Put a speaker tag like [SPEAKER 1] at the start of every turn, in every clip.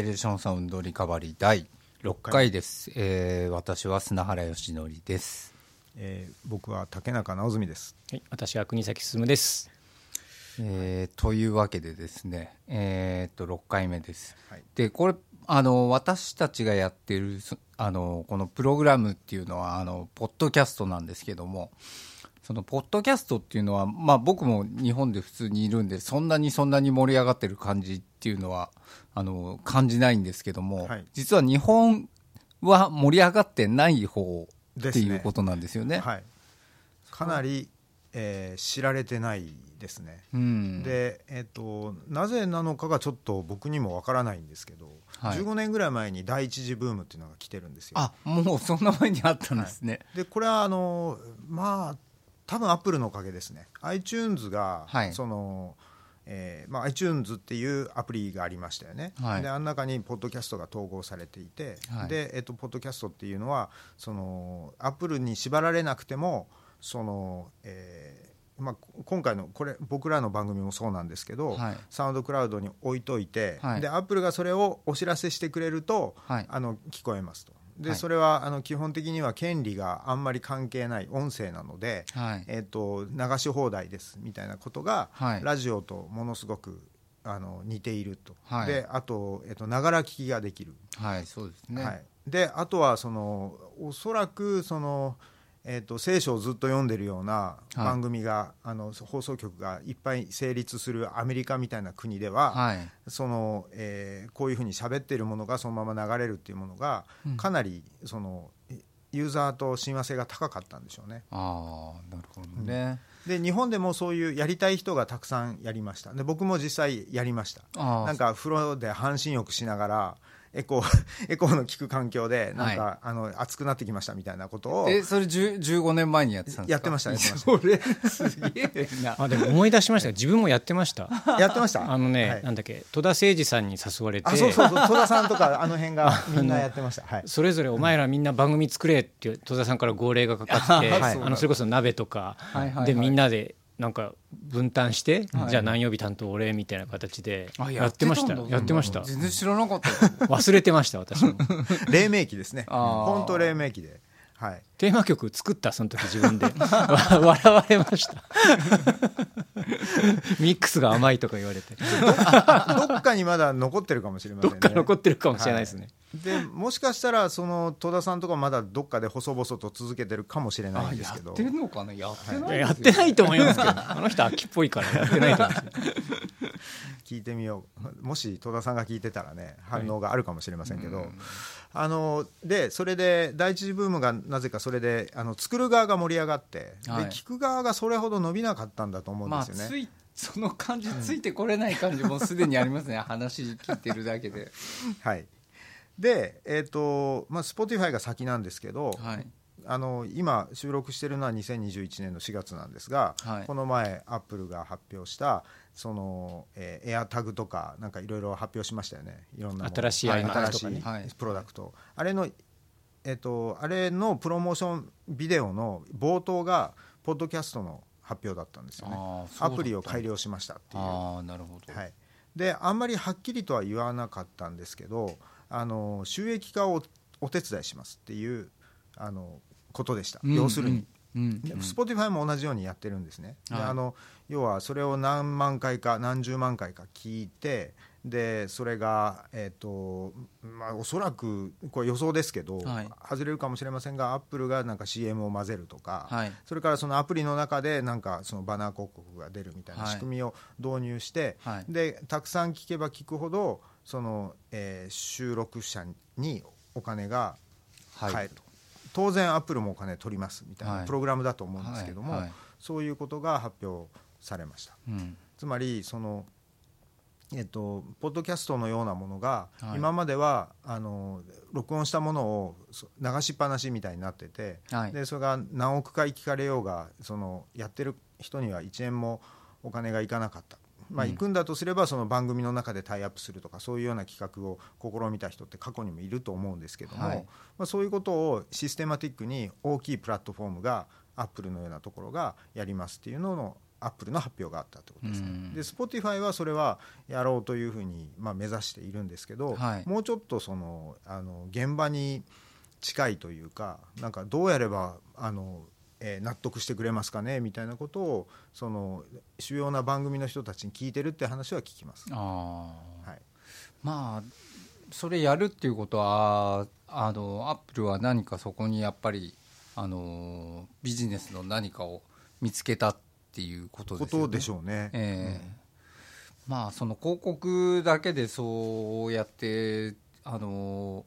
[SPEAKER 1] テレーションサウンドリカバリー第6回です、えー私は砂原義則です
[SPEAKER 2] えー僕は竹中直澄です。
[SPEAKER 3] はい、私は国崎進です。
[SPEAKER 1] えーというわけでですねえーっと6回目です、
[SPEAKER 2] はい
[SPEAKER 1] でこれあの私たちがやってるそあのこのプログラムっていうのはあのポッドキャストなんですけどもそのポッドキャストっていうのは、まあ、僕も日本で普通にいるんでそんなにそんなに盛り上がってる感じっていうのはあの感じないんですけども、
[SPEAKER 2] はい
[SPEAKER 1] 実は日本は盛り上がってない方っていうことなんですよね。
[SPEAKER 2] はい。かなり、えー知られてないですね。
[SPEAKER 1] うん、
[SPEAKER 2] で、えっ、となぜなのかがちょっと僕にもわからないんですけど、
[SPEAKER 1] はい
[SPEAKER 2] 15年ぐらい前に第一次ブームっていうのが来てるんですよ。
[SPEAKER 1] あもうそんな前にあったんですね。
[SPEAKER 2] でこれはあのまあ多分アップルのおかげですね。iTunes が、
[SPEAKER 1] はい。
[SPEAKER 2] そのえーまあ、iTunes っていうアプリがありましたよね、
[SPEAKER 1] はい。
[SPEAKER 2] であの中にポッドキャストが統合されていて、
[SPEAKER 1] はい。
[SPEAKER 2] で、えっと、ポッドキャストっていうのはそのアップルに縛られなくてもその、えーまあ、今回のこれ僕らの番組もそうなんですけど、
[SPEAKER 1] はい。
[SPEAKER 2] サウンドクラウドに置いといて、
[SPEAKER 1] はい。
[SPEAKER 2] でアップルがそれをお知らせしてくれると、
[SPEAKER 1] はい。
[SPEAKER 2] あの聞こえますと。で
[SPEAKER 1] はい。
[SPEAKER 2] それはあの基本的には権利があんまり関係ない音声なので、
[SPEAKER 1] はい。
[SPEAKER 2] えっと流し放題ですみたいなことが、
[SPEAKER 1] はい。
[SPEAKER 2] ラジオとものすごくあの似ていると、
[SPEAKER 1] はい。
[SPEAKER 2] であとながら、ながら聞きができる、
[SPEAKER 1] はい、そうですね。
[SPEAKER 2] はい、であとはそのおそらくその、えっと聖書をずっと読んでるような番組が、あの放送局がいっぱい成立するアメリカみたいな国では、
[SPEAKER 1] はい、
[SPEAKER 2] そのえーこういうふうに喋ってるものがそのまま流れるっていうものが、
[SPEAKER 1] うん。
[SPEAKER 2] かなりそのユーザーと親和性が高かったんでしょうね。
[SPEAKER 1] ああ、なるほどね。
[SPEAKER 2] で日本でもそういうやりたい人がたくさんやりました。で僕も実際やりました。なんか風呂で半身浴しながらエコー エコーの効く環境でなんか、
[SPEAKER 1] は
[SPEAKER 2] あの熱くなってきましたみたいなことを。
[SPEAKER 1] え、それ10 15年前にやってたんですか？
[SPEAKER 2] やってましたやってました。
[SPEAKER 1] それ、すげえな。
[SPEAKER 3] あ、でも思い出しました。自分もやってました。
[SPEAKER 2] やってました？
[SPEAKER 3] あのね、
[SPEAKER 2] はい。
[SPEAKER 3] なんだっけ、戸田誠二さんに誘われて。
[SPEAKER 2] あそうそうそう。戸田さんとかあの辺が みんなやってました。はい。
[SPEAKER 3] それぞれお前らみんな番組作れって戸田さんから号令がかかって、
[SPEAKER 1] はい。
[SPEAKER 3] あのそれこそ鍋とか
[SPEAKER 1] はいはいはい。
[SPEAKER 3] でみんなでなんか分担して、
[SPEAKER 1] はい。
[SPEAKER 3] じゃあ何曜日担当俺みたいな形で
[SPEAKER 1] あ
[SPEAKER 3] やってました。やってました。
[SPEAKER 1] 全然知らなかった。
[SPEAKER 3] 忘れてました私も。
[SPEAKER 2] 黎明期ですね。本当黎明期で。はい。
[SPEAKER 3] テーマ曲作ったその時自分で。わ 笑われました ミックスが甘いとか言われて。
[SPEAKER 2] どっかにまだ残ってるかもしれませんね。
[SPEAKER 3] どっか残ってるかもしれないですね、
[SPEAKER 2] でもしかしたらその戸田さんとかまだどっかで細々と続けてるかもしれない
[SPEAKER 1] あ
[SPEAKER 2] んですけど。
[SPEAKER 1] やってるのかな？やってない
[SPEAKER 3] い。ややってないと思いますけど。あの人秋っぽいからやってないと思います
[SPEAKER 2] 聞いてみよう。もし戸田さんが聞いてたらね反応があるかもしれませんけど、
[SPEAKER 1] うん
[SPEAKER 2] あのでそれで第一次ブームがなぜかそれであの作る側が盛り上がって、
[SPEAKER 1] はい
[SPEAKER 2] で聞く側がそれほど伸びなかったんだと思うん
[SPEAKER 1] まあ、
[SPEAKER 2] ですよね。
[SPEAKER 1] つい、その感じついてこれない感じもすでにありますね。話聞いてるだけで。
[SPEAKER 2] はい、で、えーとまあ、Spotify が先なんですけど、
[SPEAKER 1] はい。
[SPEAKER 2] あの今収録してるのは2021年の4月なんですが、
[SPEAKER 1] はい
[SPEAKER 2] この前アップルが発表したその、えー、エアタグとかなんかいろいろ発表しましたよね。いろんな
[SPEAKER 3] 新しい
[SPEAKER 2] はい新しいプロダクト、あれのえっ、とあれのプロモーションビデオの冒頭がポッドキャストの発表だったんですよね。アプリを改良しましたっていう。
[SPEAKER 1] ああ、なるほど。
[SPEAKER 2] はい、であんまりはっきりとは言わなかったんですけどあの収益化をお手伝いしますっていうあのことでした、
[SPEAKER 1] うん。
[SPEAKER 2] 要するに。
[SPEAKER 1] うん、うん。
[SPEAKER 2] で Spotify も同じようにやってるんですね、で
[SPEAKER 1] はい。
[SPEAKER 2] あの要はそれを何万回か何十万回か聞いてでそれが、えーとまあ、おそらくこれ予想ですけど、
[SPEAKER 1] はい。
[SPEAKER 2] 外れるかもしれませんがアップルがなんか CM を混ぜるとか、
[SPEAKER 1] はい。
[SPEAKER 2] それからそのアプリの中でなんかそのバナー広告が出るみたいな
[SPEAKER 1] はい。
[SPEAKER 2] 仕組みを導入して、
[SPEAKER 1] はい。
[SPEAKER 2] でたくさん聞けば聞くほどその、えー収録者にお金が
[SPEAKER 1] はい
[SPEAKER 2] 返ると、当然アップルもお金取りますみたい
[SPEAKER 1] は
[SPEAKER 2] ない。プログラムだと思うんですけども、そういうことが発表されました。
[SPEAKER 1] うん。
[SPEAKER 2] つまりそのえっと、ポッドキャストのようなものが、
[SPEAKER 1] はい。
[SPEAKER 2] 今まではあの録音したものをそ流しっぱなしみたいになってて、
[SPEAKER 1] はい。
[SPEAKER 2] でそれが何億回聞かれようがそのやってる人には1円もお金がいかなかった、まあ、
[SPEAKER 1] うん。
[SPEAKER 2] 行くんだとすればその番組の中でタイアップするとかそういうような企画を試みた人って過去にもいると思うんですけども、
[SPEAKER 1] はい。
[SPEAKER 2] まあ、そういうことをシステマティックに大きいプラットフォームがアップルのようなところがやりますっていうののアップルの発表があったということですね、
[SPEAKER 1] うん。
[SPEAKER 2] で Spotify はそれはやろうというふうに、まあ、目指しているんですけど、
[SPEAKER 1] はい。
[SPEAKER 2] もうちょっとそのあの現場に近いというかなんかどうやればあの、えー納得してくれますかねみたいなことをその主要な番組の人たちに聞いてるって話は聞きます。
[SPEAKER 1] ああ
[SPEAKER 2] はい
[SPEAKER 1] まあそれやるっていうことはあのアップルは何かそこにやっぱりあのビジネスの何かを見つけたっていうことですよね。
[SPEAKER 2] ことでしょうね。
[SPEAKER 1] ええまあその広告だけでそうやってあの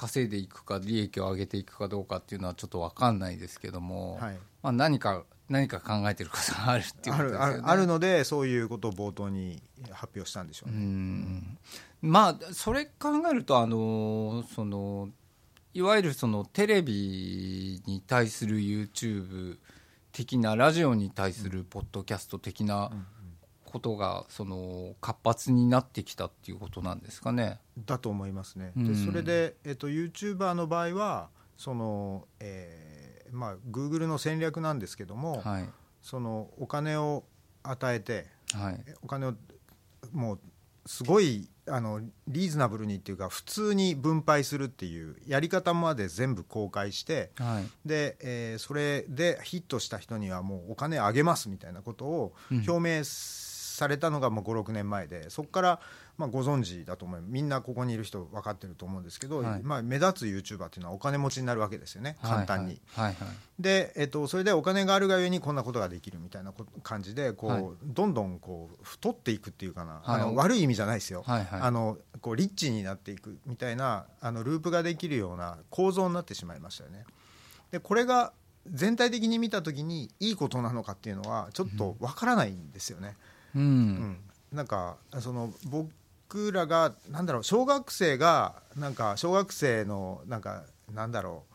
[SPEAKER 1] 稼いでいくか利益を上げていくかどうかっていうのはちょっと分かんないですけども、
[SPEAKER 2] はい
[SPEAKER 1] まあ、何か何か考えてることがあるっていう
[SPEAKER 2] あ
[SPEAKER 1] ことですよね。
[SPEAKER 2] るあるあるのでそういうことを冒頭に発表したんでしょう
[SPEAKER 1] う
[SPEAKER 2] ね。
[SPEAKER 1] んまあそれ考えるとあのそのいわゆるそのテレビに対する YouTube 的なラジオに対するポッドキャスト的なことがその活発になってきたっていうことなんですかね。
[SPEAKER 2] だと思いますね。
[SPEAKER 1] うん。
[SPEAKER 2] でそれで、えっと、YouTuber の場合はその、えーまあ、Google の戦略なんですけども、
[SPEAKER 1] はい。
[SPEAKER 2] そのお金を与えて
[SPEAKER 1] はい。
[SPEAKER 2] お金をもうすごいあのリーズナブルにっていうか普通に分配するっていうやり方まで全部公開して
[SPEAKER 1] はい。
[SPEAKER 2] で、えーそれでヒットした人にはもうお金あげますみたいなことを
[SPEAKER 1] うん。
[SPEAKER 2] 表明されたのがもう56年前でそこからまあご存知だと思います。みんなここにいる人分かってると思うんですけど、
[SPEAKER 1] はい。
[SPEAKER 2] まあ、目立つ YouTuber っていうのはお金持ちになるわけですよね。簡単に。で、えっと、それでお金があるがゆえにこんなことができるみたいなこ感じでこう、
[SPEAKER 1] はい。
[SPEAKER 2] どんどんこう太っていくっていうかな、
[SPEAKER 1] はい。
[SPEAKER 2] あの悪い意味じゃないですよ、
[SPEAKER 1] はいはい。
[SPEAKER 2] あのこうリッチになっていくみたいなあのループができるような構造になってしまいましたよね。でこれが全体的に見た時にいいことなのかっていうのはちょっとわからないんですよね。
[SPEAKER 1] うん、
[SPEAKER 2] うん。なんかその僕らがなんだろう小学生がなんか小学生のなんかなんだろう。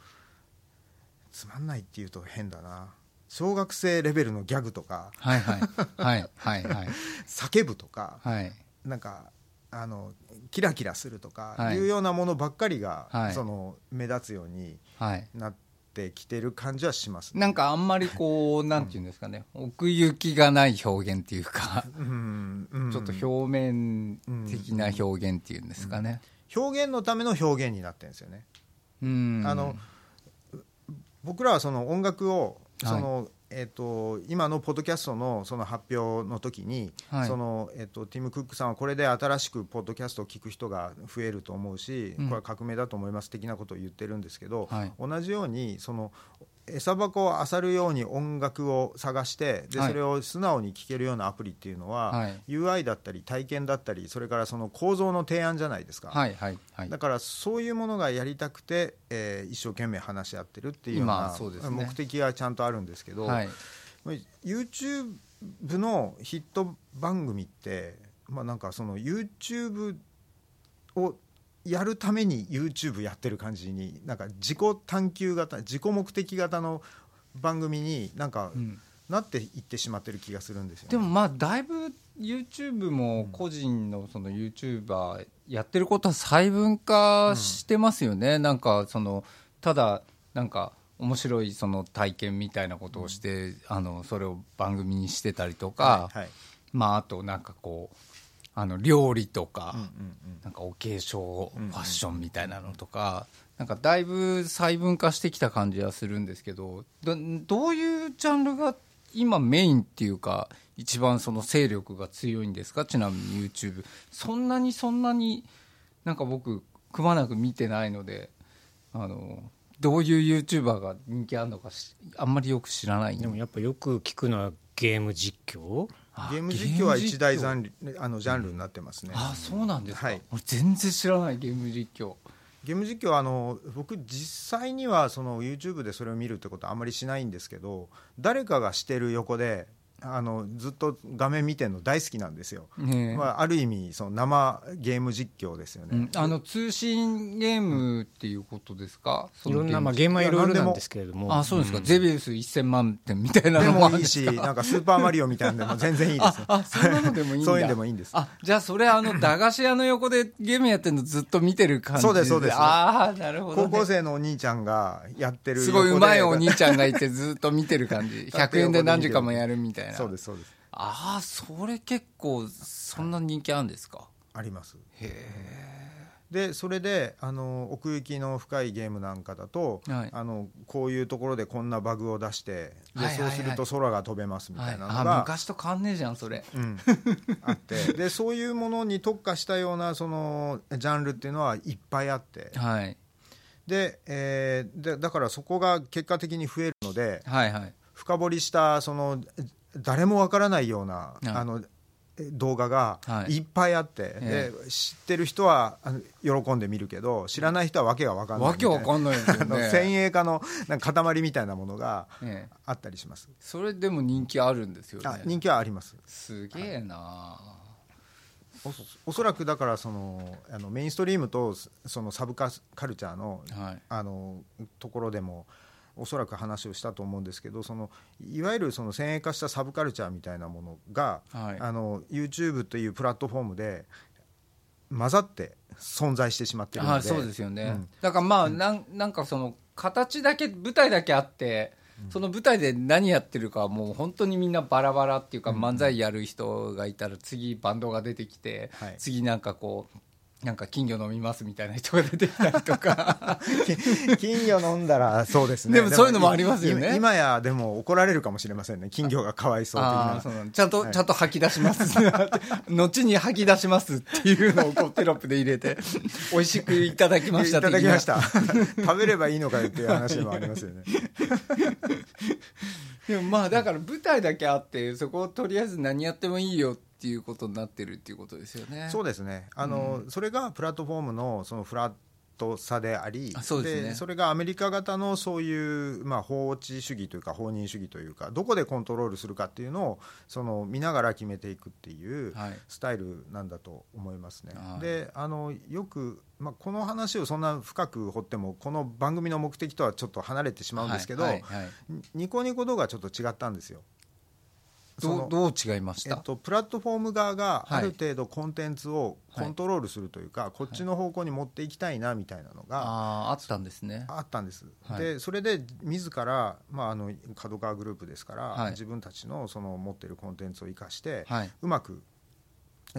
[SPEAKER 2] つまんないっていうと変だな。小学生レベルのギャグとか。
[SPEAKER 1] はいはい。はいはいはい。
[SPEAKER 2] 叫ぶとか。
[SPEAKER 1] はい。
[SPEAKER 2] なんかあのキラキラするとか
[SPEAKER 1] はい。
[SPEAKER 2] いうようなものばっかりが、
[SPEAKER 1] はい。
[SPEAKER 2] その目立つように
[SPEAKER 1] はい。
[SPEAKER 2] なってきてる感じはします、
[SPEAKER 1] なんかあんまりこうなんていうんですかね。奥行きがない表現っていうか
[SPEAKER 2] うんうん。
[SPEAKER 1] ちょっと表面的な表現っていうんですかね。
[SPEAKER 2] 表現のための表現になってるんですよね。
[SPEAKER 1] うん。
[SPEAKER 2] あの僕らはその音楽を
[SPEAKER 1] はい。
[SPEAKER 2] その、えー、と今のポッドキャストのその発表の時に、
[SPEAKER 1] はい。
[SPEAKER 2] そのえー、とティム・クックさんはこれで新しくポッドキャストを聞く人が増えると思うし、
[SPEAKER 1] うん。
[SPEAKER 2] これは革命だと思います的なことを言ってるんですけど、
[SPEAKER 1] はい。
[SPEAKER 2] 同じようにその餌箱を漁るように音楽を探してで
[SPEAKER 1] はい。
[SPEAKER 2] それを素直に聴けるようなアプリっていうのは、
[SPEAKER 1] はい。
[SPEAKER 2] UI だったり体験だったりそれからその構造の提案じゃないですか。
[SPEAKER 1] はいはいはい。
[SPEAKER 2] だからそういうものがやりたくて、えー一生懸命話し合ってるっていうよう
[SPEAKER 1] 今
[SPEAKER 2] な目的がちゃんとあるんですけど、
[SPEAKER 1] はい。
[SPEAKER 2] YouTube のヒット番組って、まあ、なんかその YouTube をやるために YouTube やってる感じになんか自己探求型自己目的型の番組になんか
[SPEAKER 1] うん。
[SPEAKER 2] なっていってしまってる気がするんですよね。
[SPEAKER 1] でもまあだいぶ YouTube も個人のその YouTuber やってることは細分化してますよね、なんかそのただなんか面白いその体験みたいなことをして、あのそれを番組にしてたりとか、
[SPEAKER 2] はいはい。
[SPEAKER 1] まああとなんかこうあの料理とか、なんかお化粧、
[SPEAKER 2] うん
[SPEAKER 1] ファッションみたいなのとか、なんかだいぶ細分化してきた感じはするんですけどどどういうジャンルが今メインっていうか一番その勢力が強いんですか？ちなみに YouTube そんなにそんなになんか僕くまなく見てないのであのどういう YouTuber が人気あるのかしあんまりよく知らないん
[SPEAKER 3] で。もやっぱよく聞くのはゲーム実況？
[SPEAKER 1] あ
[SPEAKER 2] ゲーム実況は一大ジ
[SPEAKER 1] ゲー
[SPEAKER 2] ャ
[SPEAKER 1] ム
[SPEAKER 2] ンルあのジャンルになってますね。
[SPEAKER 1] あそうなんですか、
[SPEAKER 2] はい。
[SPEAKER 1] 俺全然知らないゲーム実況。
[SPEAKER 2] ゲーム実況はあの僕実際にはその YouTube でそれを見るってことはあんまりしないんですけど誰かがしてる横であのずっと画面見てるの大好きなんですよ、まあ、ある意味その生ゲーム実況ですよね、
[SPEAKER 1] うん。あの通信ゲームっていうことですか、
[SPEAKER 3] いろんなまあ
[SPEAKER 1] ー
[SPEAKER 3] ゲームはいろいろなんですけれども。
[SPEAKER 1] あそうですか、ゼビウス1000万点みたいな
[SPEAKER 2] で
[SPEAKER 1] のもあるん
[SPEAKER 2] もいいしなんかスーパーマリオみたいなのでも全然いいです
[SPEAKER 1] ああそんなのでもいいんだ。
[SPEAKER 2] そういうのでもいいんです。
[SPEAKER 1] あじゃあそれあの駄菓子屋の横でゲームやってるのずっと見てる感じ
[SPEAKER 2] そうですそうです。
[SPEAKER 1] ああなるほど、ね、
[SPEAKER 2] 高校生のお兄ちゃんがやってる
[SPEAKER 1] すごいうまいお兄ちゃんがいてずっと見てる感じ。100円で何時間もやるみたいいな。
[SPEAKER 2] そうですそうです。
[SPEAKER 1] ああそれ結構そんな人気あるんですか、
[SPEAKER 2] あります。
[SPEAKER 1] へえ。
[SPEAKER 2] でそれであの奥行きの深いゲームなんかだと、
[SPEAKER 1] はい。
[SPEAKER 2] あのこういうところでこんなバグを出してで、
[SPEAKER 1] はいはいはい。
[SPEAKER 2] そうすると空が飛べますみ
[SPEAKER 1] はい、
[SPEAKER 2] たいなのが、
[SPEAKER 1] あ昔と変わんねえじゃんそれ。
[SPEAKER 2] うん、あって。でそういうものに特化したようなそのジャンルっていうのはいっぱいあって。
[SPEAKER 1] はい。
[SPEAKER 2] で、えーでだからそこが結果的に増えるので
[SPEAKER 1] はいはい。
[SPEAKER 2] 深掘りしたその誰もわからないような、
[SPEAKER 1] い。
[SPEAKER 2] あのえ動画が
[SPEAKER 1] はい。
[SPEAKER 2] いっぱいあって、
[SPEAKER 1] え
[SPEAKER 2] で知ってる人は喜んで見るけど知らない人はわけが分かんない
[SPEAKER 1] わけわか
[SPEAKER 2] ん
[SPEAKER 1] んないですよ
[SPEAKER 2] あの
[SPEAKER 1] ね
[SPEAKER 2] 先鋭化のなんか塊みたいなものが
[SPEAKER 1] ええ。
[SPEAKER 2] あったりします、
[SPEAKER 1] それでも人気あるんですよね。
[SPEAKER 2] あ人気はあります。
[SPEAKER 1] すげえな
[SPEAKER 2] おおそらくだからそのあのメインストリームとそのサブカカルチャーの
[SPEAKER 1] はい。
[SPEAKER 2] あのところでもおそらく話をしたと思うんですけどそのいわゆるその先鋭化したサブカルチャーみたいなものが、
[SPEAKER 1] はい。
[SPEAKER 2] あの YouTube というプラットフォームで混ざって存在してしまっているので。
[SPEAKER 1] あそうですよね、
[SPEAKER 2] うん。
[SPEAKER 1] だからまあなんなんかその形だけ舞台だけあって、その舞台で何やってるかはもう本当にみんなバラバラっていうか、漫才やる人がいたら次バンドが出てきて、
[SPEAKER 2] はい。
[SPEAKER 1] 次なんかこうなんか金魚飲みますみたいな人が出てきたりとか。
[SPEAKER 2] 金魚飲んだらそうですね。
[SPEAKER 1] でもそういうのもありますよね。
[SPEAKER 2] 今今やでも怒られるかもしれませんね。金魚がかわいそう的な
[SPEAKER 1] そうちゃんと、
[SPEAKER 2] はい。
[SPEAKER 1] ちゃんと吐き出します。後に吐き出しますっていうのをこうテロップで入れて。美味しくいただきました
[SPEAKER 2] いただきました。食べればいいのかよっていう話もありますよね。
[SPEAKER 1] でもまあだから舞台だけあってそこをとりあえず何やってもいいよっていうことになってるっていうことですよね。
[SPEAKER 2] そうですね。あの、それがプラットフォームのそのフラットさであり
[SPEAKER 1] あそうですね。
[SPEAKER 2] それがアメリカ型のそういう、まあ、法治主義というか放任主義というかどこでコントロールするかっていうのをその見ながら決めていくっていう
[SPEAKER 1] はい。
[SPEAKER 2] スタイルなんだと思いますね。
[SPEAKER 1] はい。
[SPEAKER 2] であのよく、まあ、この話をそんな深く掘ってもこの番組の目的とはちょっと離れてしまうんですけど、
[SPEAKER 1] はいはいはい。
[SPEAKER 2] ニコニコ動画はちょっと違ったんですよ。
[SPEAKER 1] どうどう違いました、
[SPEAKER 2] えっと、プラットフォーム側が
[SPEAKER 1] はい。
[SPEAKER 2] ある程度コンテンツをコントロールするというか、こっちの方向に持っていきたいなみたいなのが
[SPEAKER 1] あああったんですね。
[SPEAKER 2] あったんです、
[SPEAKER 1] はい。
[SPEAKER 2] でそれで自ら、まあ、あの角川グループですから、
[SPEAKER 1] はい。
[SPEAKER 2] 自分たちのその持っているコンテンツを生かして、
[SPEAKER 1] はい。う
[SPEAKER 2] まく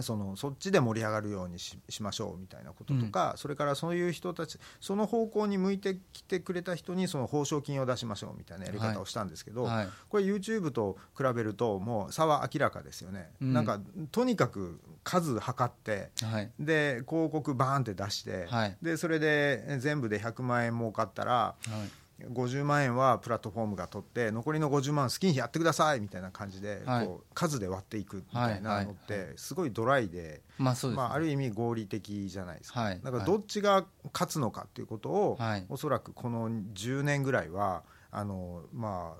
[SPEAKER 2] そのそっちで盛り上がるようにししましょうみたいなこととか、それからそういう人たちその方向に向いてきてくれた人にその報奨金を出しましょうみたいなやり方をしたんですけど、
[SPEAKER 1] はい。
[SPEAKER 2] これ YouTube と比べるともう差は明らかですよね、
[SPEAKER 1] うん。
[SPEAKER 2] なんかとにかく数測って
[SPEAKER 1] はい。
[SPEAKER 2] で広告バーンって出して、
[SPEAKER 1] はい。
[SPEAKER 2] でそれで全部で100万円儲かったら
[SPEAKER 1] はい
[SPEAKER 2] 50万円はプラットフォームが取って残りの50万好きにやってくださいみたいな感じで、
[SPEAKER 1] はい。
[SPEAKER 2] こう数で割っていくみたいなのっ
[SPEAKER 1] はい
[SPEAKER 2] てすごいドライで、
[SPEAKER 1] まあ
[SPEAKER 2] あ、ある意味合理的じゃないですか、
[SPEAKER 1] はい。
[SPEAKER 2] だからどっちが勝つのかっていうことを、
[SPEAKER 1] はい。
[SPEAKER 2] おそらくこの10年ぐらいはあの、ま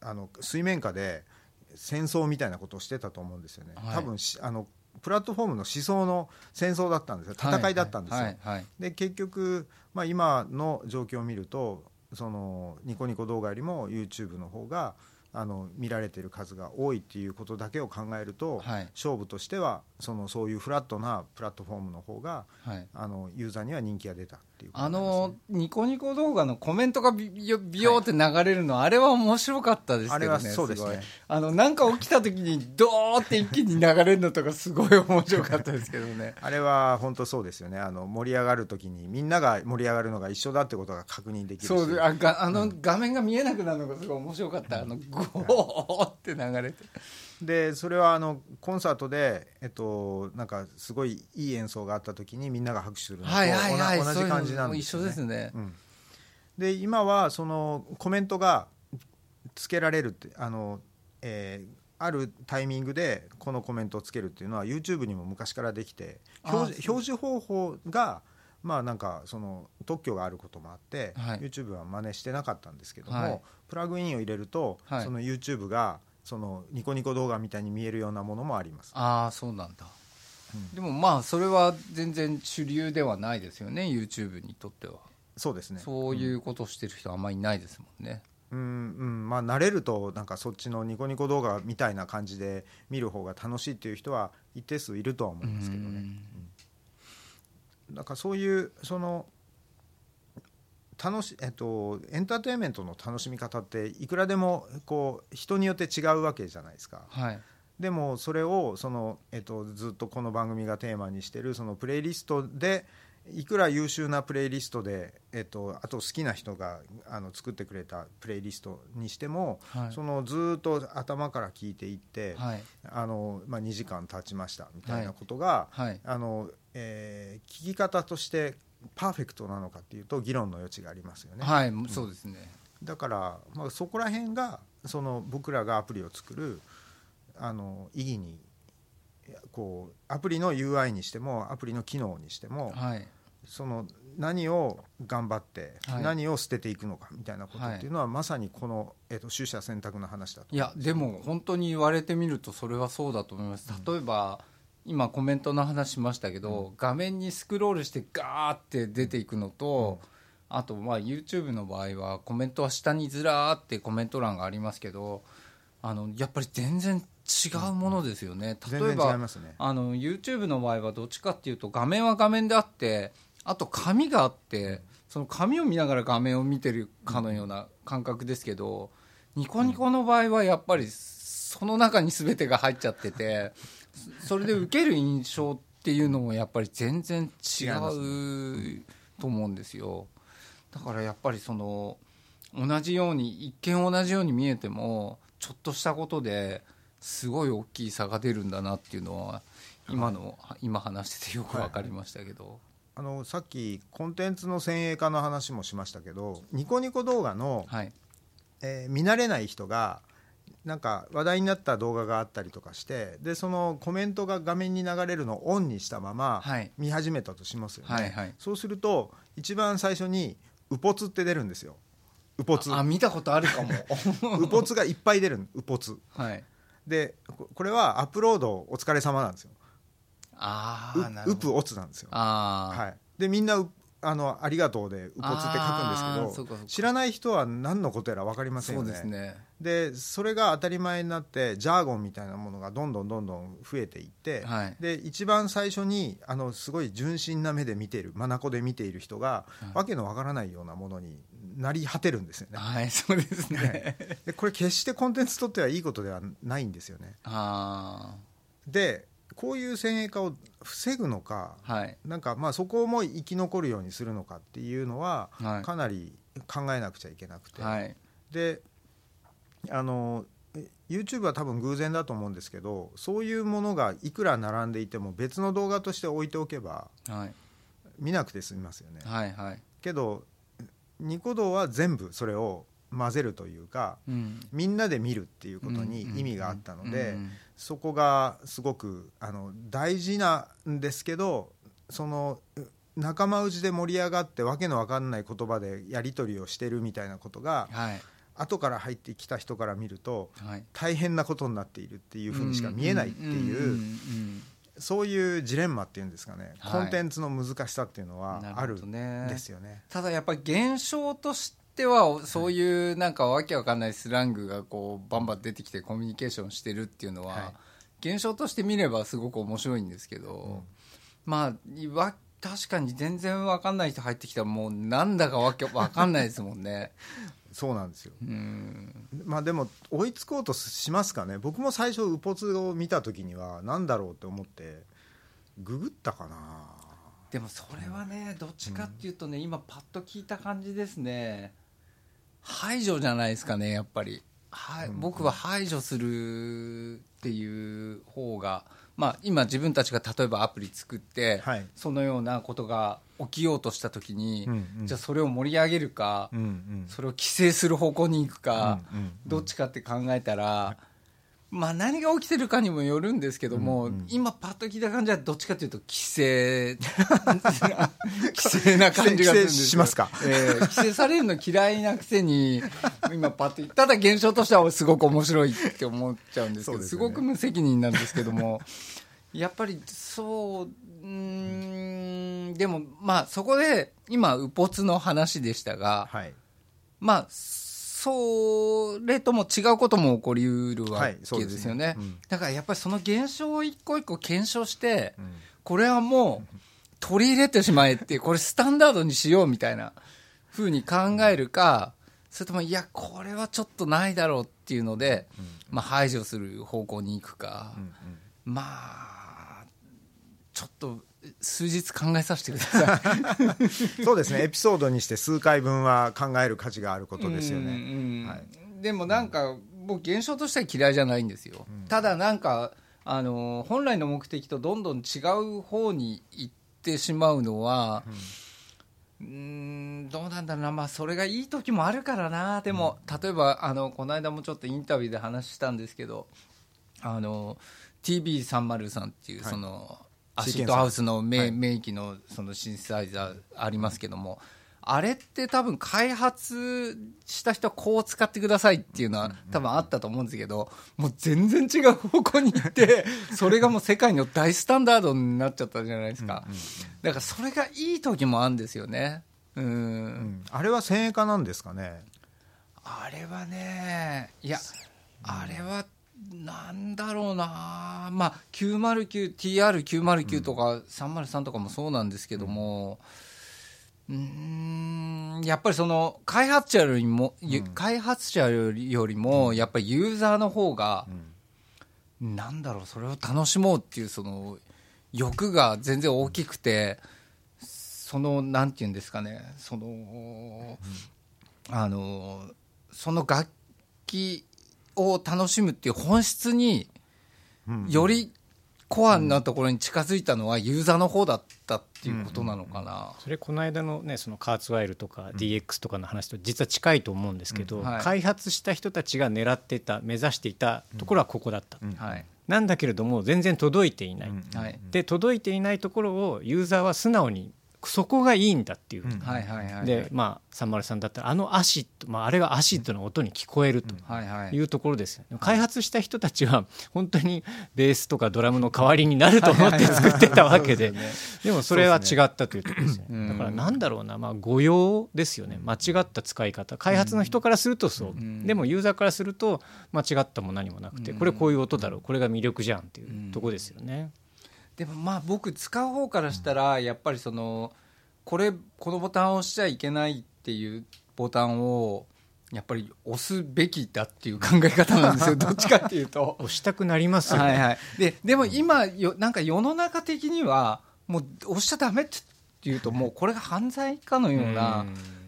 [SPEAKER 2] あ、あの水面下で戦争みたいなことをしてたと思うんですよね、
[SPEAKER 1] はい。
[SPEAKER 2] 多分しあのプラットフォームの思想の戦争だったんですよ。戦いだったんですよ、で結局、まあ、今の状況を見るとそのニコニコ動画よりも YouTube の方があの見られている数が多いっていうことだけを考えると、
[SPEAKER 1] はい。
[SPEAKER 2] 勝負としてはそのそういうフラットなプラットフォームの方が
[SPEAKER 1] はい。
[SPEAKER 2] あのユーザーには人気が出たっていうこと
[SPEAKER 1] あのニコニコ動画のコメントがビビヨビヨって流れるの、あれは面白かったですけどね
[SPEAKER 2] あれはそうですね。
[SPEAKER 1] あのなんか起きた時にドーって一気に流れるのとかすごい面白かったですけどね。
[SPEAKER 2] あれは本当そうですよね。あの盛り上がるときにみんなが盛り上がるのが一緒だってことが確認できるし。
[SPEAKER 1] そうであがあの画面が見えなくなるのがすごい面白かった、あのゴーって流れて
[SPEAKER 2] でそれはあのコンサートで、えっと、なんかすごいいい演奏があった時にみんなが拍手するのと
[SPEAKER 1] はいはいはい
[SPEAKER 2] 同じ感じなんです
[SPEAKER 1] 一緒
[SPEAKER 2] よね
[SPEAKER 1] ですね、
[SPEAKER 2] うん。で今はそのコメントがつけられるってあの、えーあるタイミングでこのコメントをつけるっていうのは YouTube にも昔からできて表示
[SPEAKER 1] あ
[SPEAKER 2] 表示方法がまあなんかその特許があることもあって、
[SPEAKER 1] はい。
[SPEAKER 2] YouTube は真似してなかったんですけども、
[SPEAKER 1] はい。
[SPEAKER 2] プラグインを入れると、
[SPEAKER 1] はい。
[SPEAKER 2] その YouTube がそのニコニコ動画みたいに見えるようなものもあります。
[SPEAKER 1] ああそうなんだ、
[SPEAKER 2] うん。
[SPEAKER 1] でもまあそれは全然主流ではないですよね YouTube にとっては、
[SPEAKER 2] そうですね。
[SPEAKER 1] そういうことをしてる人あんまりいないですもんね、
[SPEAKER 2] うん。うん。まあ慣れるとなんかそっちのニコニコ動画みたいな感じで見る方が楽しいっていう人は一定数いるとは思いますけどね。だからそういうその楽し、えっと、エンターテインメントの楽しみ方っていくらでもこう人によって違うわけじゃないですか。
[SPEAKER 1] はい。
[SPEAKER 2] でもそれをその、えっと、ずっとこの番組がテーマにしてるそのプレイリストでいくら優秀なプレイリストで、えっと、あと好きな人があの作ってくれたプレイリストにしても、
[SPEAKER 1] はい。
[SPEAKER 2] そのずっと頭から聞いていって、
[SPEAKER 1] はい。
[SPEAKER 2] あのまあ、2時間経ちましたみたいなことが、
[SPEAKER 1] はい。
[SPEAKER 2] あのえー聞き方としてパーフェクトなのかっていうと議論の余地がありますよね。
[SPEAKER 1] はいそうですね。
[SPEAKER 2] だから、まあ、そこら辺がその僕らがアプリを作るあの意義にこうアプリの UI にしてもアプリの機能にしても、
[SPEAKER 1] はい。
[SPEAKER 2] その何を頑張って、
[SPEAKER 1] はい。
[SPEAKER 2] 何を捨てていくのかみたいなことっていうのは、まさにこの、えっと取捨選択の話だと
[SPEAKER 1] いやでも本当に言われてみるとそれはそうだと思います。例えば、今コメントの話しましたけど、画面にスクロールしてガーって出ていくのと、あとまあ YouTube の場合はコメントは下にずらーってコメント欄がありますけどあのやっぱり全然違うものですよね、例えば
[SPEAKER 2] ね。
[SPEAKER 1] あの YouTube の場合はどっちかっていうと画面は画面であってあと紙があってその紙を見ながら画面を見てるかのような感覚ですけど、ニコニコの場合はやっぱりその中に全てが入っちゃってて そそれで受ける印象っていうのもやっぱり全然違うと思うんですよ。だからやっぱりその同じように一見同じように見えてもちょっとしたことですごい大きい差が出るんだなっていうのは今の、今話しててよく分かりましたけど、
[SPEAKER 2] あのさっきコンテンツの先鋭化の話もしましたけどニコニコ動画の、
[SPEAKER 1] はい。
[SPEAKER 2] えー見慣れない人がなんか話題になった動画があったりとかしてでそのコメントが画面に流れるのをオンにしたまま
[SPEAKER 1] はい。
[SPEAKER 2] 見始めたとしますよね、
[SPEAKER 1] はいはい。
[SPEAKER 2] そうすると一番最初に「ウポツ」って出るんですよ。ウポツ
[SPEAKER 1] あ見たことあるかも。
[SPEAKER 2] ウポツがいっぱい出るウポツ
[SPEAKER 1] はい。
[SPEAKER 2] でここれはアップロードお疲れ様なんですよ。
[SPEAKER 1] あ
[SPEAKER 2] う
[SPEAKER 1] あなるほど。
[SPEAKER 2] ウプオツなんですよ。
[SPEAKER 1] ああ、
[SPEAKER 2] はい、でみんなうあのありがとうでウポツって書くんですけど知らない人は何のことやら分かりません
[SPEAKER 1] そ
[SPEAKER 2] よね。
[SPEAKER 1] うですね。
[SPEAKER 2] でそれが当たり前になってジャーゴンみたいなものがどんどんどんどん増えていって、
[SPEAKER 1] はい。
[SPEAKER 2] で一番最初にあのすごい純真な目で見ている眼で見ている人が、わけのわからないようなものになり果てるんですよね。
[SPEAKER 1] はいそうですね。
[SPEAKER 2] でこれ決してコンテンツとってはいいことではないんですよね。
[SPEAKER 1] あ
[SPEAKER 2] でこういう先鋭化を防ぐのか
[SPEAKER 1] あはい。
[SPEAKER 2] なんかまあそこも生き残るようにするのかっていうのは、
[SPEAKER 1] はい。
[SPEAKER 2] かなり考えなくちゃいけなくて、
[SPEAKER 1] はい。
[SPEAKER 2] であのえ YouTube は多分偶然だと思うんですけどそういうものがいくら並んでいても別の動画として置いておけば
[SPEAKER 1] はい。
[SPEAKER 2] 見なくて済みますよね、
[SPEAKER 1] はいはい。
[SPEAKER 2] けどニコ動は全部それを混ぜるというか
[SPEAKER 1] うん。
[SPEAKER 2] みんなで見るっていうことに意味があったので、
[SPEAKER 1] うん
[SPEAKER 2] そこがすごくあの大事なんですけどそのう仲間内で盛り上がってわけのわかんない言葉でやり取りをしてるみたいなことが
[SPEAKER 1] はい。
[SPEAKER 2] 後から入ってきた人から見ると
[SPEAKER 1] はい。
[SPEAKER 2] 大変なことになっているっていうふうにしか見えないっていう,、そういうジレンマっていうんですかね、
[SPEAKER 1] はい。
[SPEAKER 2] コンテンツの難しさっていうのは
[SPEAKER 1] な
[SPEAKER 2] あるんですよね。
[SPEAKER 1] ただやっぱり現象としてはそういうなんかわけわかんないスラングがこうバンバン出てきてコミュニケーションしてるっていうのは、
[SPEAKER 2] はい。
[SPEAKER 1] 現象として見ればすごく面白いんですけど、まあわ確かに全然わかんない人入ってきたらもうなんだかわけわかんないですもんね。
[SPEAKER 2] そうなんですよ。
[SPEAKER 1] うん。
[SPEAKER 2] まあでも追いつこうとしますかね。僕も最初ウポツを見た時には何だろうって思ってググったかな。
[SPEAKER 1] でもそれはねどっちかっていうとね、今パッと聞いた感じですね排除じゃないですかねやっぱり、はい。
[SPEAKER 2] うん。
[SPEAKER 1] 僕は排除するっていう方がまあ今自分たちが例えばアプリ作って、
[SPEAKER 2] はい。
[SPEAKER 1] そのようなことが起きようとした時に、
[SPEAKER 2] うんうん。
[SPEAKER 1] じゃあそれを盛り上げるか、
[SPEAKER 2] うんうん。
[SPEAKER 1] それを規制する方向に行くか、
[SPEAKER 2] うんうんうん。
[SPEAKER 1] どっちかって考えたら、まあ、何が起きてるかにもよるんですけども、
[SPEAKER 2] うんうん。
[SPEAKER 1] 今パッと聞いた感じはどっちかというと規制。規制な感じがするんです
[SPEAKER 2] しますか？
[SPEAKER 1] えー規制されるの嫌いなくせに今パッとただ現象としてはすごく面白いって思っちゃうんですけどす
[SPEAKER 2] ね。
[SPEAKER 1] ごく無責任なんですけども やっぱりそううーんでもまあそこで今ウポツの話でしたが、
[SPEAKER 2] はい。
[SPEAKER 1] まあ、それとも違うことも起こりうるわ
[SPEAKER 2] はい
[SPEAKER 1] け
[SPEAKER 2] です
[SPEAKER 1] よね。
[SPEAKER 2] うん。
[SPEAKER 1] だからやっぱりその現象を一個一個検証して、
[SPEAKER 2] うん。
[SPEAKER 1] これはもう取り入れてしまえっていう、これスタンダードにしようみたいなふうに考えるかそれともいやこれはちょっとないだろうっていうので、まあ、排除する方向に行くか、まあちょっと数日考えさせてください。
[SPEAKER 2] そうですね。エピソードにして数回分は考える価値があることですよね、
[SPEAKER 1] うんうん
[SPEAKER 2] はい。
[SPEAKER 1] でもなんか、僕現象としては嫌いじゃないんですよ、ただなんかあの本来の目的とどんどん違う方に行ってしまうのは、うーんどうなんだろうな、まあ、それがいい時もあるからな、でも、例えばあのこの間もちょっとインタビューで話したんですけど、あの TB303 っていう、
[SPEAKER 2] はい。
[SPEAKER 1] そのア
[SPEAKER 2] シーケンサー
[SPEAKER 1] シッドハウスの名,、
[SPEAKER 2] はい
[SPEAKER 1] 名機のそのシンセサイザーありますけども、あれって多分開発した人はこう使ってくださいっていうのは多分あったと思うんですけど、もう全然違う方向に行って、それがもう世界の大スタンダードになっちゃったじゃないですか。だからそれがいい時もあるんですよね。うん。
[SPEAKER 2] うんあれは先鋭化なんですかね？
[SPEAKER 1] あれはね、いや、あれは、なんだろうな、まあ、909、TR909 とか303とかもそうなんですけども、うーん、やっぱりその、開発者よりも、ゆ開発者よりよりも、やっぱりユーザーの方が、なんだろう、それを楽しもうっていう、その、欲が全然大きくて、その、なんていうんですかね、その、あのその楽器を楽しむっていう本質に
[SPEAKER 2] うん
[SPEAKER 1] よりコアなところに近づいたのはユーザーの方だったっていうことなのかな。
[SPEAKER 3] それこの間のねそのカーツワイルとか DX とかの話と実は近いと思うんですけど、
[SPEAKER 1] うん。はい。
[SPEAKER 3] 開発した人たちが狙っていた目指していたところはここだった、
[SPEAKER 2] うん。
[SPEAKER 1] はい。
[SPEAKER 3] なんだけれども全然届いていない、
[SPEAKER 2] うん。
[SPEAKER 1] はい。
[SPEAKER 3] で届いていないところをユーザーは素直にそこがいいんだっていう、
[SPEAKER 2] うん。
[SPEAKER 1] はいはいはい。
[SPEAKER 3] でまあ303だったらあのアシッド、まあ、あれがアシッドの音に聞こえると。
[SPEAKER 1] はいはい。
[SPEAKER 3] いうところですよね。開発した人たちは本当にベースとかドラムの代わりになると思って作ってたわけで。でもそれは違ったというところですよ
[SPEAKER 1] うん。
[SPEAKER 3] ねだからなんだろうなまあ誤用ですよね。間違った使い方。開発の人からするとそう。
[SPEAKER 1] うん。
[SPEAKER 3] でもユーザーからすると間違ったも何もなくて
[SPEAKER 1] うん。
[SPEAKER 3] これこういう音だろう。これが魅力じゃんっていうところですよね。
[SPEAKER 1] でもまあ僕使う方からしたらやっぱりそのこれこのボタンを押しちゃいけないっていうボタンをやっぱり押すべきだっていう考え方なんですよ。どっちかっていうと。
[SPEAKER 3] 押したくなりますよね。
[SPEAKER 1] はいはい、ででも今よなんか世の中的にはもう押しちゃダメっていうともうこれが犯罪かのような、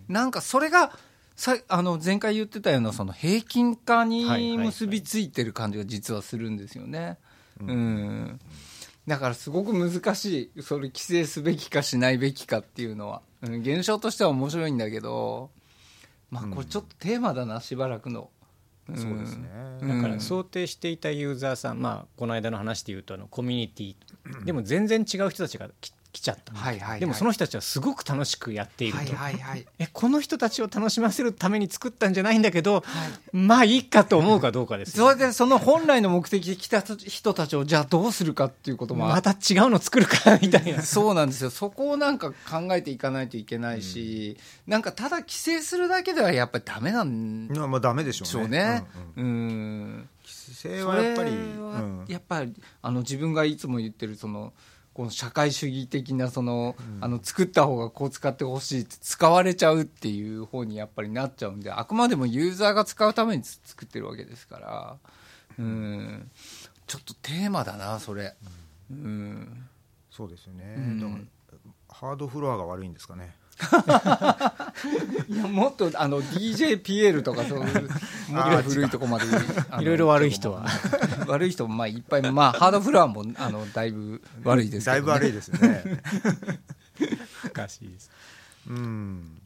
[SPEAKER 1] なんかそれがさあの前回言ってたようなその平均化に結びついてる感じが実はするんですよね。うんだからすごく難しいそれ規制すべきかしないべきかっていうのは、うん、現象としては面白いんだけどまあこれちょっとテーマだなしばらくの。ん。
[SPEAKER 2] そうですね、
[SPEAKER 1] うん。
[SPEAKER 3] だから想定していたユーザーさん、まあ、この間の話で言うとあのコミュニティ。でも全然違う人たちがき来ちゃった、
[SPEAKER 1] はいはいはい。
[SPEAKER 3] でもその人たちはすごく楽しくやっていると、
[SPEAKER 1] はいはいはい。
[SPEAKER 3] えこの人たちを楽しませるために作ったんじゃないんだけど、まあいいかと思うかどうかですよ
[SPEAKER 1] それでその本来の目的で来た人たちをじゃあどうするかっていうこともあ
[SPEAKER 3] また違うの作るかみたいな。
[SPEAKER 1] そうなんですよ。そこをなんか考えていかないといけないし、なんかただ規制するだけではやっぱりダメなんで
[SPEAKER 2] まあまあダメでしょうね。
[SPEAKER 1] うね。
[SPEAKER 2] うんうん
[SPEAKER 1] うん。
[SPEAKER 2] 規制はやっぱり、
[SPEAKER 1] やっぱりあの自分がいつも言ってるそのこの社会主義的なその、あの作った方がこう使ってほしいって使われちゃうっていう方にやっぱりなっちゃうんであくまでもユーザーが使うためにつ作ってるわけですから。うん。ちょっとテーマだなそれ。うん。
[SPEAKER 2] そうですよね、
[SPEAKER 1] うん。
[SPEAKER 2] だからハードフロアが悪いんですかね
[SPEAKER 1] いやもっとあの DJPL とかそういう もっと古いとこまで
[SPEAKER 3] いろいろ悪い人は。
[SPEAKER 1] 悪い人もまあいっぱいまあハードフロアもあのだいぶ悪いですけど、ね、
[SPEAKER 2] だいぶ悪いですよね。
[SPEAKER 3] 難しいです。
[SPEAKER 2] うん。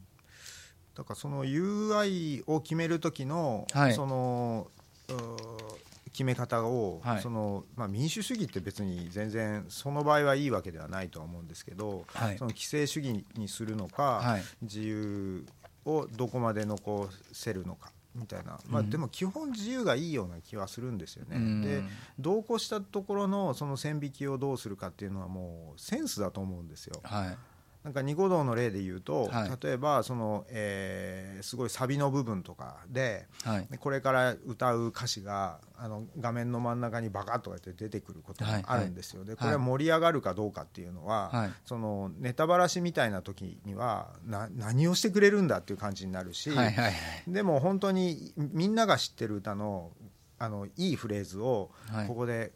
[SPEAKER 2] だからその UI を決める時の、
[SPEAKER 1] はい。
[SPEAKER 2] その決め方を、
[SPEAKER 1] はい。
[SPEAKER 2] そのまあ、民主主義って別に全然その場合はいいわけではないとは思うんですけど、
[SPEAKER 1] はい。
[SPEAKER 2] その規制主義にするのか、
[SPEAKER 1] はい。
[SPEAKER 2] 自由をどこまで残せるのかみたいな、まあ、
[SPEAKER 1] うん。
[SPEAKER 2] でも基本自由がいいような気はするんですよね。
[SPEAKER 1] うん。
[SPEAKER 2] で同行したところのその線引きをどうするかっていうのはもうセンスだと思うんですよ。
[SPEAKER 1] はい
[SPEAKER 2] なんかニコ動の例で言うと、
[SPEAKER 1] はい。
[SPEAKER 2] 例えばその、えーすごいサビの部分とかで
[SPEAKER 1] はい。
[SPEAKER 2] これから歌う歌詞があの画面の真ん中にバカッとかって出てくることがあるんですよ、でこれは盛り上がるかどうかっていうのは、
[SPEAKER 1] はい。
[SPEAKER 2] そのネタばらしみたいな時にはな何をしてくれるんだっていう感じになるし、
[SPEAKER 1] はいはいはい。
[SPEAKER 2] でも本当にみんなが知ってる歌のあのいいフレーズを
[SPEAKER 1] はい。
[SPEAKER 2] ここで、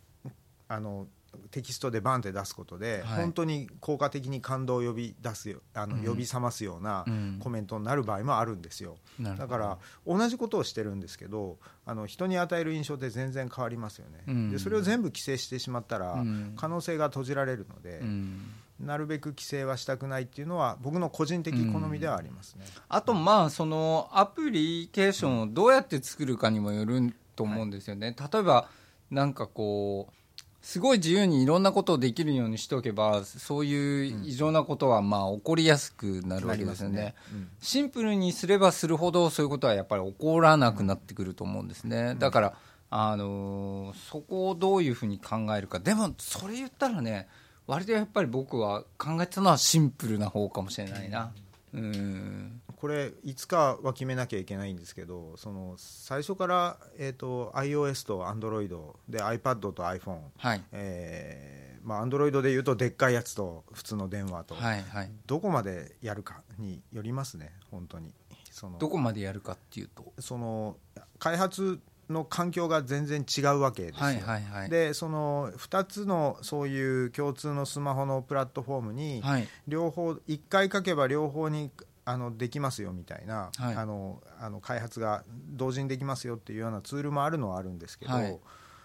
[SPEAKER 2] あのテキストでバンって出すことで、
[SPEAKER 1] はい。
[SPEAKER 2] 本当に効果的に感動を呼び出すよあの、
[SPEAKER 1] うん。
[SPEAKER 2] 呼び覚ますような
[SPEAKER 1] うん。
[SPEAKER 2] コメントになる場合もあるんですよ、
[SPEAKER 1] なるほど。
[SPEAKER 2] だから同じことをしてるんですけどあの人に与える印象って全然変わりますよね、
[SPEAKER 1] うん。
[SPEAKER 2] でそれを全部規制してしまったら、
[SPEAKER 1] うん。
[SPEAKER 2] 可能性が閉じられるので、
[SPEAKER 1] うん。
[SPEAKER 2] なるべく規制はしたくないっていうのは僕の個人的好みではありますね。
[SPEAKER 1] あとまあそのアプリケーションをどうやって作るかにもよると思うんですよね、例えばなんかこうすごい自由にいろんなことをできるようにしておけばそういう異常なことはまあ起こりやすくなるわけですよね。
[SPEAKER 2] うん。
[SPEAKER 1] シンプルにすればするほどそういうことはやっぱり起こらなくなってくると思うんですね、だから、あのーそこをどういうふうに考えるか。でもそれ言ったらね割とやっぱり僕は考えてたのはシンプルな方かもしれないな。うん
[SPEAKER 2] これいつかは決めなきゃいけないんですけどその最初から、えー、と iOS と Android で iPad と iPhone、
[SPEAKER 1] はい。
[SPEAKER 2] えーまあ、Android でいうとでっかいやつと普通の電話と、
[SPEAKER 1] はいはい。
[SPEAKER 2] どこまでやるかによりますね本当に。その
[SPEAKER 1] どこまでやるかっていうと。
[SPEAKER 2] その開発の環境が全然違うわけですよ、
[SPEAKER 1] はいはいはい。
[SPEAKER 2] でその2つのそういう共通のスマホのプラットフォームに、
[SPEAKER 1] はい。
[SPEAKER 2] 両方1回書けば両方にあのできますよみたいな、
[SPEAKER 1] はい。
[SPEAKER 2] あのあの開発が同時にできますよっていうようなツールもあるのはあるんですけど、
[SPEAKER 1] はい。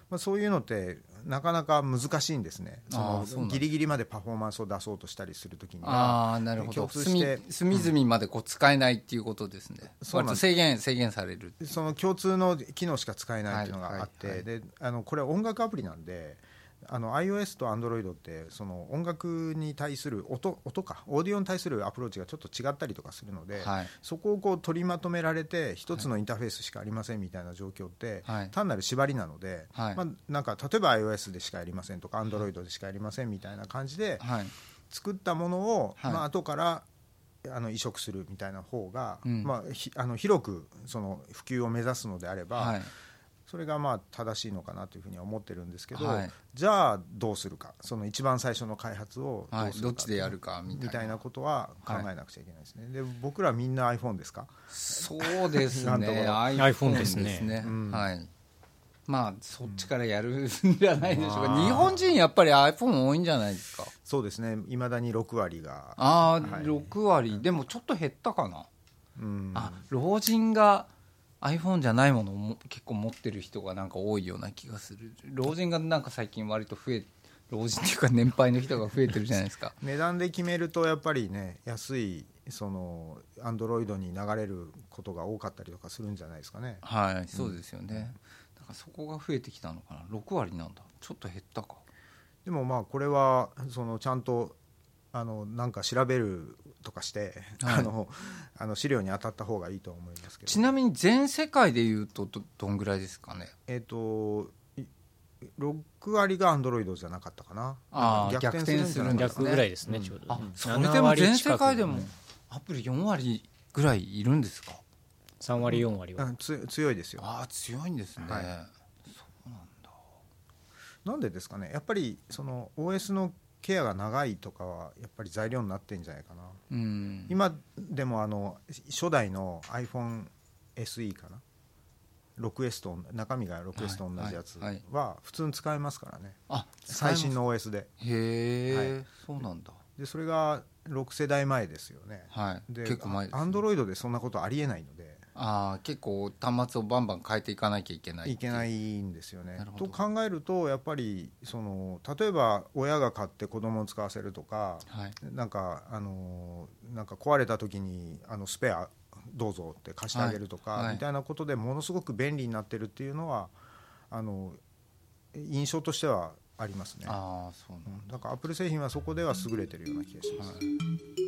[SPEAKER 2] まあ、そういうのってなかなか難しいんですね。そのギリギリまでパフォーマンスを出そうとしたりするときには
[SPEAKER 1] ああなるほ
[SPEAKER 2] 共
[SPEAKER 1] ど隅
[SPEAKER 2] 通して
[SPEAKER 1] 隅々までこう使えないっていうことですね、
[SPEAKER 2] そうなん
[SPEAKER 1] 制限制限される
[SPEAKER 2] その共通の機能しか使えないっていうのがあって、
[SPEAKER 1] はいはい
[SPEAKER 2] であのこれは音楽アプリなんであの iOS と Android ってその音楽に対する音音か。オーディオに対するアプローチがちょっと違ったりとかするので、
[SPEAKER 1] はい。
[SPEAKER 2] そこをこう取りまとめられて一つのインターフェースしかありませんみたいな状況って、
[SPEAKER 1] はい。
[SPEAKER 2] 単なる縛りなので、
[SPEAKER 1] はい。
[SPEAKER 2] まあ、なんか例えば iOS でしかやりませんとか Android でしかやりませんみたいな感じで
[SPEAKER 1] はい。
[SPEAKER 2] 作ったものを、
[SPEAKER 1] はい。
[SPEAKER 2] まあ後からあの移植するみたいな方が、
[SPEAKER 1] うん。
[SPEAKER 2] まあ、ひあの広くその普及を目指すのであれば、
[SPEAKER 1] はい
[SPEAKER 2] それがまあ正しいのかなというふうには思ってるんですけど、
[SPEAKER 1] はい。
[SPEAKER 2] じゃあどうするか。その一番最初の開発をど
[SPEAKER 1] はい
[SPEAKER 2] うするか、
[SPEAKER 1] どっちでやるかみたいな
[SPEAKER 2] みたいなことは考えなくちゃいけないですね、で僕らみんな iPhone ですか？
[SPEAKER 1] そうですね。
[SPEAKER 2] ろ
[SPEAKER 3] iPhone ですね。
[SPEAKER 2] うん。
[SPEAKER 1] はい。まあそっちからやるんじゃないでしょうか、
[SPEAKER 2] うん。
[SPEAKER 1] 日本人やっぱり iPhone 多いんじゃないですか？
[SPEAKER 2] そうですね。いまだに6割が。
[SPEAKER 1] ああ、
[SPEAKER 2] はい。
[SPEAKER 1] 6割。でもちょっと減ったかな、
[SPEAKER 2] うん。
[SPEAKER 1] あ老人が iPhone じゃないものをも結構持ってる人がなんか多いような気がする老人がなんか最近割と増え老人っていうか年配の人が増えてるじゃないですか。
[SPEAKER 2] 値段で決めるとやっぱりね安いそのアンドロイドに流れることが多かったりとかするんじゃないですかね。
[SPEAKER 1] はいそうですよね、だからそこが増えてきたのかな。6割なんだ。ちょっと減ったか。
[SPEAKER 2] でもまあこれはそのちゃんとあのなんか調べるとかして、
[SPEAKER 1] はい。
[SPEAKER 2] あのあの資料に当たった方がいいと思いますけど。
[SPEAKER 1] ちなみに全世界でいうとどどんぐらいですかね？
[SPEAKER 2] えっ、とい6割がアンドロイドじゃなかったかな。
[SPEAKER 1] あ
[SPEAKER 2] 逆転するんじゃなかった
[SPEAKER 3] 逆ぐらいですね、
[SPEAKER 2] うん
[SPEAKER 3] ちょうどね、
[SPEAKER 1] あそれでも全世界でも
[SPEAKER 3] 7割近
[SPEAKER 1] アプリ4割ぐらいいるんですか？
[SPEAKER 3] く3割4割は、
[SPEAKER 2] うんつ強いですよ。
[SPEAKER 1] ああ強いんですね、
[SPEAKER 2] はい。
[SPEAKER 1] そうなんだ。
[SPEAKER 2] なんでですかね。やっぱりその OS のケアが長いとかはやっぱり材料になってんじゃないかな。
[SPEAKER 1] うん。
[SPEAKER 2] 今でもあの初代の iPhoneSE かな。6S と中身が 6S と同じやつ
[SPEAKER 1] はいはい。
[SPEAKER 2] は普通に使えますからね。
[SPEAKER 1] あ
[SPEAKER 2] 最新の OS で。
[SPEAKER 1] へえ、
[SPEAKER 2] はい。
[SPEAKER 1] そうなんだ。
[SPEAKER 2] でそれが6世代前ですよね。
[SPEAKER 1] はい
[SPEAKER 2] で
[SPEAKER 1] 結構前で
[SPEAKER 2] アンドロイドでそんなことありえないので
[SPEAKER 1] ああ結構端末をバンバン変えていかなきゃいけない
[SPEAKER 2] いけないいんですよね。と考えるとやっぱりその例えば親が買って子供を使わせるとか
[SPEAKER 1] はい。
[SPEAKER 2] なんかあのなんか壊れた時にあのスペアどうぞって貸してあげるとか、
[SPEAKER 1] はい。はい
[SPEAKER 2] みたいなことでものすごく便利になってるっていうのはあの印象としてはありますね。
[SPEAKER 1] ああそうな
[SPEAKER 2] んだ。からアップル製品はそこでは優れてるような気がします。
[SPEAKER 1] はい